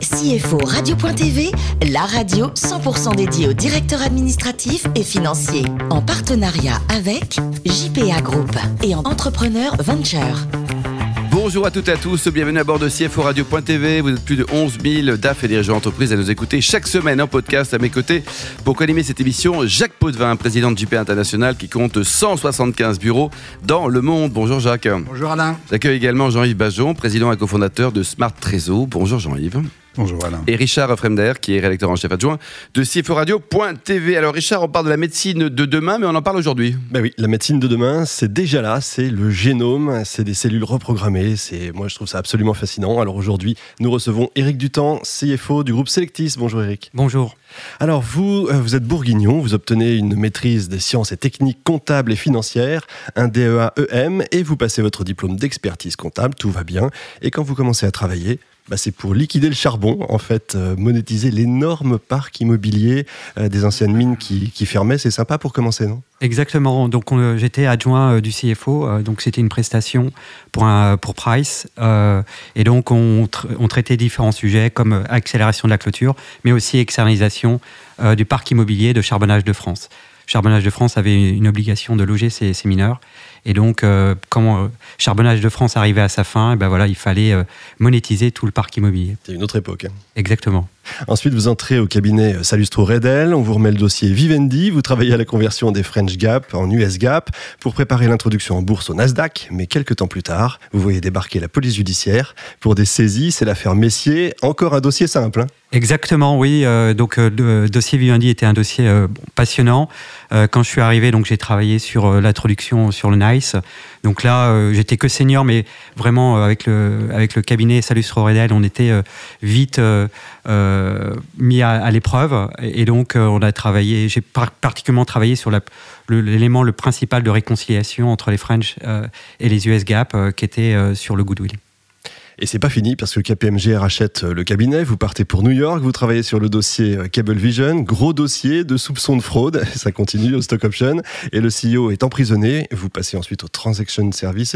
CFO Radio.tv, la radio 100% dédiée aux directeurs administratifs et financiers. En partenariat avec JPA Group et en Entrepreneur Venture. Bonjour à toutes et à tous, bienvenue à bord de CFO Radio.tv. Vous êtes plus de 11 000 DAF et dirigeants d'entreprise à nous écouter chaque semaine en podcast à mes côtés. Pour co-animer cette émission, Jacques Potvin, président de JPA International qui compte 175 bureaux dans le monde. Bonjour Jacques. Bonjour Alain. J'accueille également Jean-Yves Bajon, président et cofondateur de Smart Trésor. Bonjour Jean-Yves. Bonjour Alain. Et Richard Fremder, qui est rédacteur en chef adjoint de CFO Radio.tv. Alors Richard, on parle de la médecine de demain, mais on en parle aujourd'hui. Ben oui, la médecine de demain, c'est déjà là, c'est le génome, c'est des cellules reprogrammées, c'est moi je trouve ça absolument fascinant. Alors aujourd'hui, nous recevons Éric Dutan, CFO du groupe Selectis. Bonjour Éric. Bonjour. Alors vous, euh, vous êtes bourguignon, vous obtenez une maîtrise des sciences et techniques comptables et financières, un DEA-EM, et vous passez votre diplôme d'expertise comptable, tout va bien. Et quand vous commencez à travailler, bah, c'est pour liquider le charbon, en fait, euh, monétiser l'énorme parc immobilier euh, des anciennes mines qui, fermaient. C'est sympa pour commencer, non? Exactement. Donc j'étais adjoint du CFO, donc c'était une prestation pour, pour Price. et donc on, on, traitait différents sujets comme accélération de la clôture, mais aussi externalisation du parc immobilier de charbonnage de France. Charbonnage de France avait une obligation de loger ses, mineurs. Et donc, euh, quand euh, Charbonnage de France arrivait à sa fin, et ben voilà, il fallait euh, monétiser tout le parc immobilier. C'est une autre époque. Hein. Exactement. Ensuite, vous entrez au cabinet Salustro Redel, on vous remet le dossier Vivendi, vous travaillez à la conversion des French Gap en US Gap pour préparer l'introduction en bourse au Nasdaq, mais quelques temps plus tard, vous voyez débarquer la police judiciaire pour des saisies, c'est l'affaire Messier, encore un dossier simple. Hein. Exactement, oui. Euh, donc euh, le dossier Vivendi était un dossier euh, passionnant. quand je suis arrivé, donc j'ai travaillé sur l'introduction sur le Donc là, j'étais que senior, mais vraiment avec le avec le cabinet Salus Redel, on était vite mis à, l'épreuve. Et, donc on a travaillé. J'ai particulièrement travaillé sur l'élément le, principal de réconciliation entre les French et les US Gap, qui était sur le goodwill. Et c'est pas fini parce que KPMG rachète euh, le cabinet. Vous partez pour New York, vous travaillez sur le dossier euh, Cablevision, gros dossier de soupçons de fraude. Ça continue au stock option et le CEO est emprisonné. Vous passez ensuite aux transaction services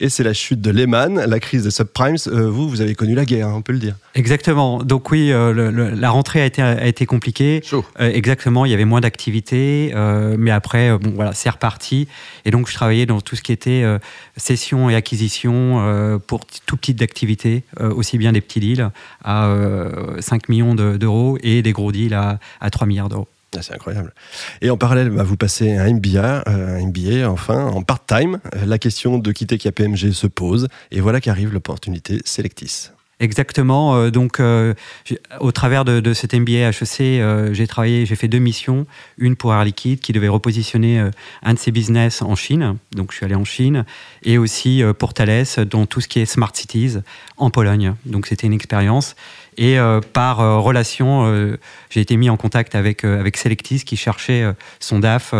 et c'est la chute de Lehman, la crise des subprimes. Euh, vous, vous avez connu la guerre, hein, on peut le dire. Exactement. Donc oui, la rentrée a été, a été compliquée. exactement. Il y avait moins d'activité, mais après, bon voilà, c'est reparti. Et donc je travaillais dans tout ce qui était cession et acquisition pour tout petit d'activité euh, aussi bien des petits deals à 5 euh, millions d'euros et des gros deals à, 3 milliards d'euros. Ah, c'est incroyable. Et en parallèle, bah, vous passez un MBA, euh, un MBA enfin, en part-time. La question de quitter KPMG se pose. Et voilà qu'arrive l'opportunité Selectis. Exactement. Euh, donc, euh, au travers de, cet MBA HEC, euh, j'ai travaillé, j'ai fait deux missions. Une pour Air Liquide, qui devait repositionner un de ses business en Chine. Donc, je suis allé en Chine. Et aussi pour Thales, dans tout ce qui est Smart Cities en Pologne. Donc, c'était une expérience. Et par relation, j'ai été mis en contact avec, avec Selectis, qui cherchait son DAF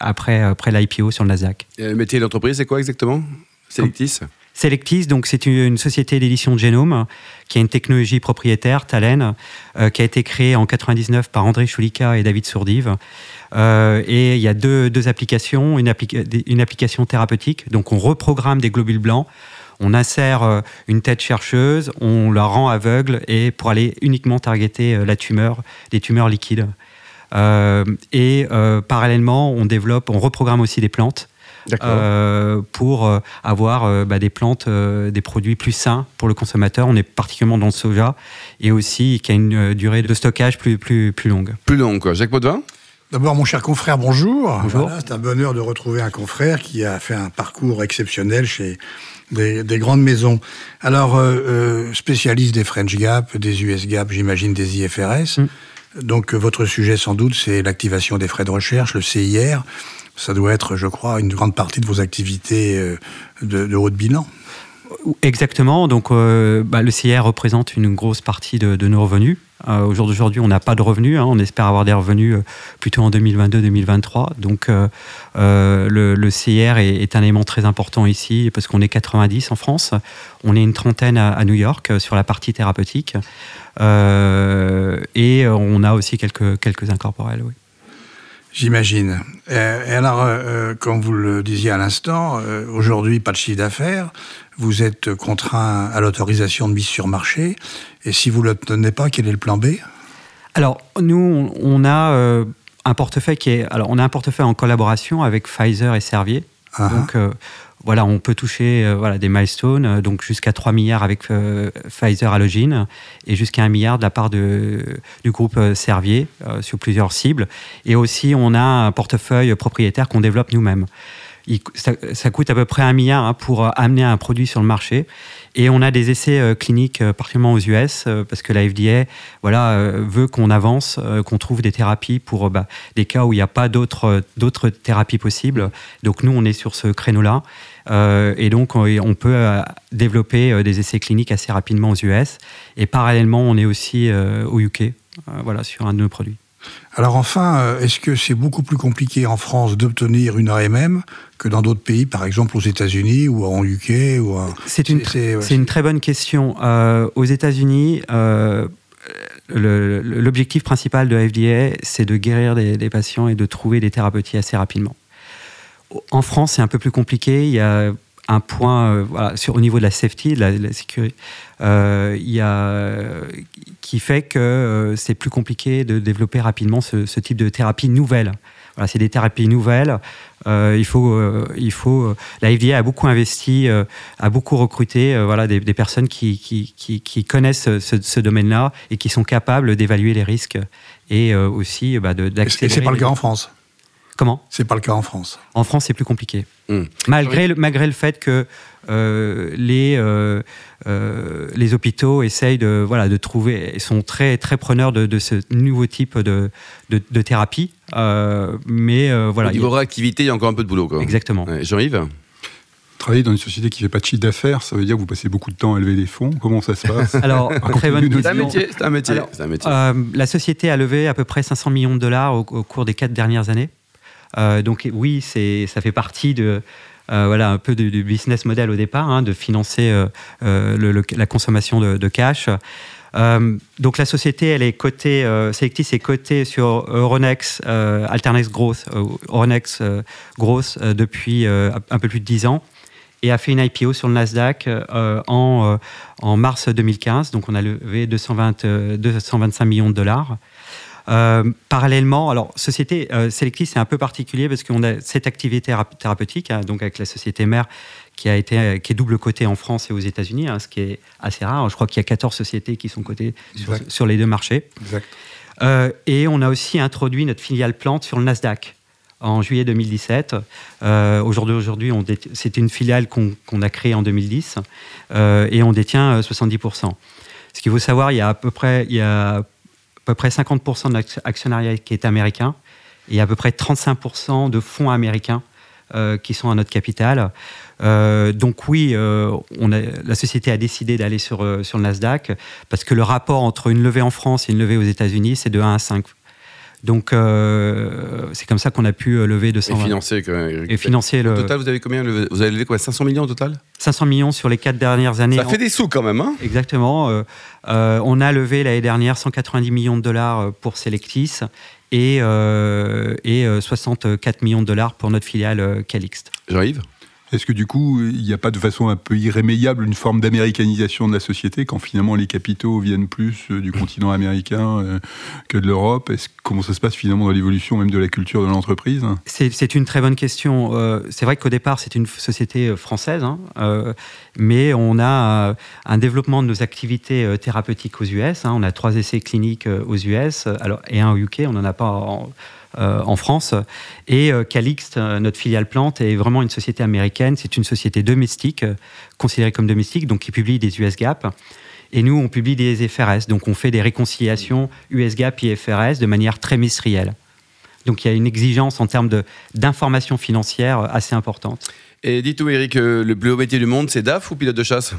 après, après l'IPO sur le Nasdaq. métier de l'entreprise, c'est quoi exactement? Selectis? Selectis, donc c'est une société d'édition de génome qui a une technologie propriétaire, Talen, euh, qui a été créée en 99 par André Choulika et David Sourdive. Euh, et il y a deux, applications, une, application thérapeutique, donc on reprogramme des globules blancs, on insère euh, une tête chercheuse, on la rend aveugle et pour aller uniquement targeter la tumeur, des tumeurs liquides. et parallèlement, on développe, on reprogramme aussi des plantes euh, pour euh, avoir euh, bah, des plantes, des produits plus sains pour le consommateur. On est particulièrement dans le soja et aussi qui a une durée de stockage plus, plus, plus longue. Plus longue, quoi. Jacques Baudouin? D'abord, mon cher confrère, bonjour. bonjour. c'est un bonheur de retrouver un confrère qui a fait un parcours exceptionnel chez des, grandes maisons. Alors, spécialiste des French Gap, des US Gap, j'imagine des IFRS. Mm. Donc, votre sujet, sans doute, c'est l'activation des frais de recherche, le CIR ça doit être, je crois, une grande partie de vos activités euh, de, haut de bilan. Exactement. Donc, euh, bah, le CIR représente une grosse partie de, nos revenus. Euh, Aujourd'hui, on n'a pas de revenus. Hein. on espère avoir des revenus euh, plutôt en 2022-2023. Donc, le, CIR est, un élément très important ici parce qu'on est 90 en France. On est une trentaine à, New York sur la partie thérapeutique. et on a aussi quelques, quelques incorporels. Oui. J'imagine. Et alors, euh, euh, comme vous le disiez à l'instant, euh, aujourd'hui, pas de chiffre d'affaires. vous êtes contraint à l'autorisation de mise sur marché. Et si vous ne l'obtenez pas, quel est le plan B? Alors, nous, on a un portefeuille qui est. Alors, on a un portefeuille en collaboration avec Pfizer et Servier. Ah ah. Donc, voilà, on peut toucher euh, voilà, des milestones, euh, donc jusqu'à 3 milliards avec euh, Pfizer Allogene et jusqu'à 1 milliard de la part de, du groupe Servier sur plusieurs cibles. Et aussi, on a un portefeuille propriétaire qu'on développe nous-mêmes. Ça, coûte à peu près un milliard hein, pour amener un produit sur le marché. Et on a des essais cliniques particulièrement aux US parce que la FDA voilà, veut qu'on avance, qu'on trouve des thérapies pour bah, des cas où il n'y a pas d'autres thérapies possibles. Donc nous, on est sur ce créneau-là. Euh, et donc, on, peut euh, développer euh, des essais cliniques assez rapidement aux US. Et parallèlement, on est aussi au UK, voilà, sur un de nos produits. Alors enfin, est-ce que c'est beaucoup plus compliqué en France d'obtenir une AMM que dans d'autres pays, par exemple aux États-Unis ou en UK ou C'est une, une, très bonne question. aux États-Unis, l'objectif principal de la FDA, c'est de guérir des, patients et de trouver des thérapeutiques assez rapidement. En France, c'est un peu plus compliqué. Il y a un point euh, sur, au niveau de la safety, de la, sécurité, euh, il y a, qui fait que euh, c'est plus compliqué de développer rapidement ce, type de thérapie nouvelle. Voilà, c'est des thérapies nouvelles. il faut, il faut. La FDA a beaucoup investi, a beaucoup recruté, voilà, des, personnes qui, qui, connaissent ce, domaine-là et qui sont capables d'évaluer les risques et aussi bah, d'accélérer. Et c'est pas le cas en France? Comment C'est pas le cas en France. En France, c'est plus compliqué. Hmm. Malgré, le, malgré le fait que euh, les, euh, euh, les hôpitaux essayent de, voilà, de trouver, sont très, très preneurs de, ce nouveau type de, de, thérapie. mais voilà. Au niveau réactivité, il y a encore un peu de boulot. Quoi. Exactement. Jean-Yves Travailler dans une société qui ne fait pas de chiffre d'affaires, ça veut dire que vous passez beaucoup de temps à lever des fonds. Comment ça se passe? Alors, très bonne C'est un métier. un métier. un métier. la société a levé à peu près 500 millions de dollars au cours des quatre dernières années. Euh, donc oui, ça fait partie de, euh, voilà, un peu du, business model au départ, hein, de financer euh, la consommation de, cash. donc la société, elle est cotée, Selectis est cotée sur Euronext, Alternex Growth, Euronext Growth depuis un peu plus de 10 ans et a fait une IPO sur le Nasdaq en, mars 2015. Donc on a levé 220, 225 millions de dollars. Euh, parallèlement, alors société euh, Selectis c'est un peu particulier parce qu'on a cette activité thérapeutique, hein, donc avec la société mère qui a été qui est double cotée en France et aux États-Unis, hein, ce qui est assez rare. Je crois qu'il y a 14 sociétés qui sont cotées sur, les deux marchés. Euh, et on a aussi introduit notre filiale plante sur le Nasdaq en juillet 2017. Euh, aujourd'hui, aujourd'hui c'est une filiale qu'on a créée en 2010 et on détient 70%. Ce qu'il faut savoir, il y a à peu près, il y a peu près 50% de l'actionnariat qui est américain et à peu près 35% de fonds américains euh, qui sont à notre capital. Euh, donc oui, euh, la société a décidé d'aller sur, sur le Nasdaq parce que le rapport entre une levée en France et une levée aux États-Unis, c'est de 1 à 5. Donc euh, c'est comme ça qu'on a pu euh, lever 200 et financer et financer le. Au total, vous avez combien Vous avez levé quoi? 500 millions au total? 500 millions sur les quatre dernières années. Ça fait des sous quand même, hein Exactement. Euh, on a levé l'année dernière 190 millions de dollars pour Selectis et, et 64 millions de dollars pour notre filiale Calixte. J'arrive est-ce que du coup, il n'y a pas de façon un peu irrémédiable une forme d'américanisation de la société quand finalement les capitaux viennent plus euh, du continent américain euh, que de l'Europe? Comment ça se passe finalement dans l'évolution même de la culture de l'entreprise? C'est une très bonne question. Euh, c'est vrai qu'au départ, c'est une société française, hein, mais on a un développement de nos activités thérapeutiques aux US. Hein. on a trois essais cliniques aux US alors, et un au UK. On n'en a pas en, en France. Et euh, Calixte, euh, notre filiale plante, est vraiment une société américaine. C'est une société domestique, considérée comme domestique, donc qui publie des US GAAP. Et nous, on publie des FRS. Donc on fait des réconciliations US GAAP et FRS de manière trimestrielle. Donc il y a une exigence en termes d'information financière assez importante. Et dites-vous, Eric, le plus haut métier du monde, c'est DAF ou pilote de chasse?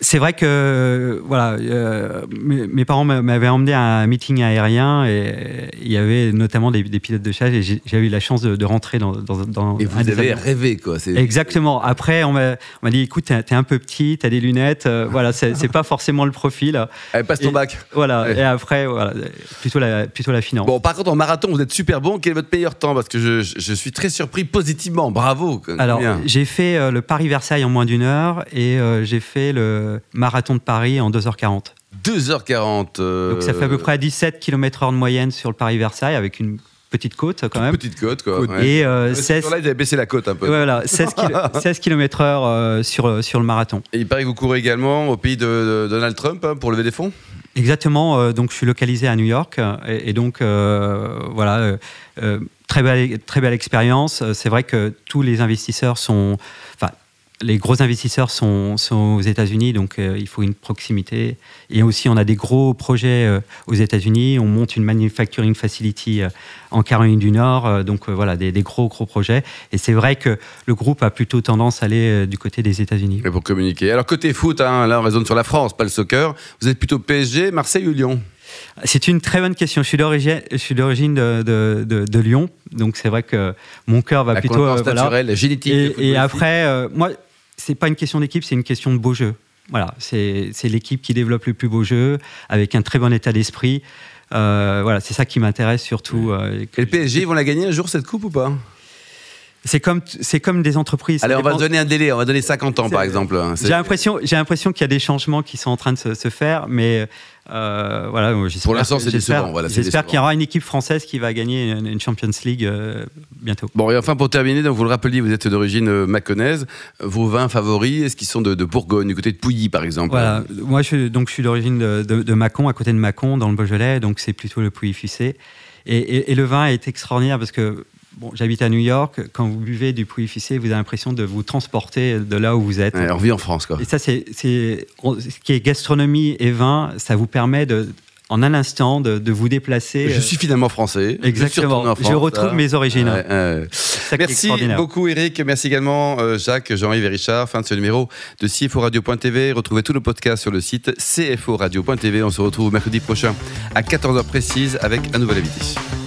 C'est vrai que voilà, euh, mes, mes parents m'a- m'avaient emmené à un meeting aérien et il y avait notamment des, des pilotes de chasse et j'ai eu la chance de, de rentrer dans, dans, dans Et un vous des avez rêvé, quoi. Exactement. Après, on m'a dit, écoute, t'es un peu petit, t'as des lunettes, euh, voilà, c'est pas forcément le profil. Allez, passe ton Et- bac. Voilà. Et après, voilà, plutôt la, plutôt la finance. Bon, par contre, en marathon, vous êtes super bon. Quel est votre meilleur temps? Parce que je, je- suis très surpris positivement. Bravo. Alors, j'ai fait euh, le Paris-Versailles en moins d'une heure et euh, j'ai fait le marathon de Paris en 2h40. 2h40. euh, Donc, ça fait à peu près 17 km/h de moyenne sur le Paris-Versaille avec une petite côte quand même. Petite côte, quoi. Côte. ouais. Et euh, Ouais, 16, Sur là, baissé la côte un peu. voilà, 16, km/h euh, sur, sur le marathon. Et il paraît que vous courez également au pays de, de Donald Trump hein, pour lever des fonds? Exactement. euh, donc, je suis localisé à New York euh, et, et donc euh, voilà, euh, euh, très belle, très belle expérience. Euh, C'est vrai que tous les investisseurs sont, enfin, les gros investisseurs sont, aux États-Unis, donc euh, il faut une proximité. Et aussi, on a des gros projets euh, aux États-Unis. On monte une manufacturing facility euh, en Caroline du Nord, donc voilà, des, gros gros projets. Et c'est vrai que le groupe a plutôt tendance à aller du côté des États-Unis. Et pour communiquer. Alors, côté foot, hein, là, on raisonne sur la France, pas le soccer. Vous êtes plutôt PSG, Marseille ou Lyon? C'est une très bonne question. Je suis d'origine, je suis d'origine de, de, de- de Lyon, donc c'est vrai que mon cœur va La plutôt. concurrence euh, voilà. naturelle, la génétique. Et, et après, euh, moi, c'est pas une question d'équipe, c'est une question de beau jeu. Voilà, c'est l'équipe qui développe le plus beau jeu, avec un très bon état d'esprit. Euh, voilà, c'est ça qui m'intéresse surtout. euh, Et le PSG, ils vont la gagner un jour, cette coupe ou pas? C'est comme, c'est comme des entreprises. Allez, on va donner un délai. On va donner 50 ans, par exemple. J'ai l'impression, j'ai l'impression qu'il y a des changements qui sont en train de se, se faire, mais euh, voilà. Pour l'instant, c'est décevant, voilà, J'espère qu'il y aura une équipe française qui va gagner une, une Champions League euh, bientôt. Bon, et enfin, pour terminer, donc, vous le rappeliez, vous êtes d'origine euh, maconnaise. Vos vins favoris, est-ce qu'ils sont de, de Bourgogne, du côté de Pouilly, par exemple? Voilà. Moi, je, donc, je suis d'origine de, de- de Mâcon, à côté de Mâcon, dans le Beaujolais, donc c'est plutôt le Pouilly-Fuissé. Et, et- et le vin est extraordinaire parce que bon, j'habite à New York. Quand vous buvez du Pouilly-Fuissé, vous avez l'impression de vous transporter de là où vous êtes. Ouais, on vit en France, quoi. Et ça, c'est, ce qui est gastronomie et vin, ça vous permet de, en un instant, de, de vous déplacer. Je suis finalement français. Exactement. Je retrouve là. mes origines. Ouais, ouais. Merci beaucoup Eric, merci également euh, Jacques, Jean-Yves et Richard. Fin de ce numéro de CFORadio.tv. Retrouvez tous nos podcasts sur le site CFORadio.tv. On se retrouve mercredi prochain à 14h précise avec un nouvel invité.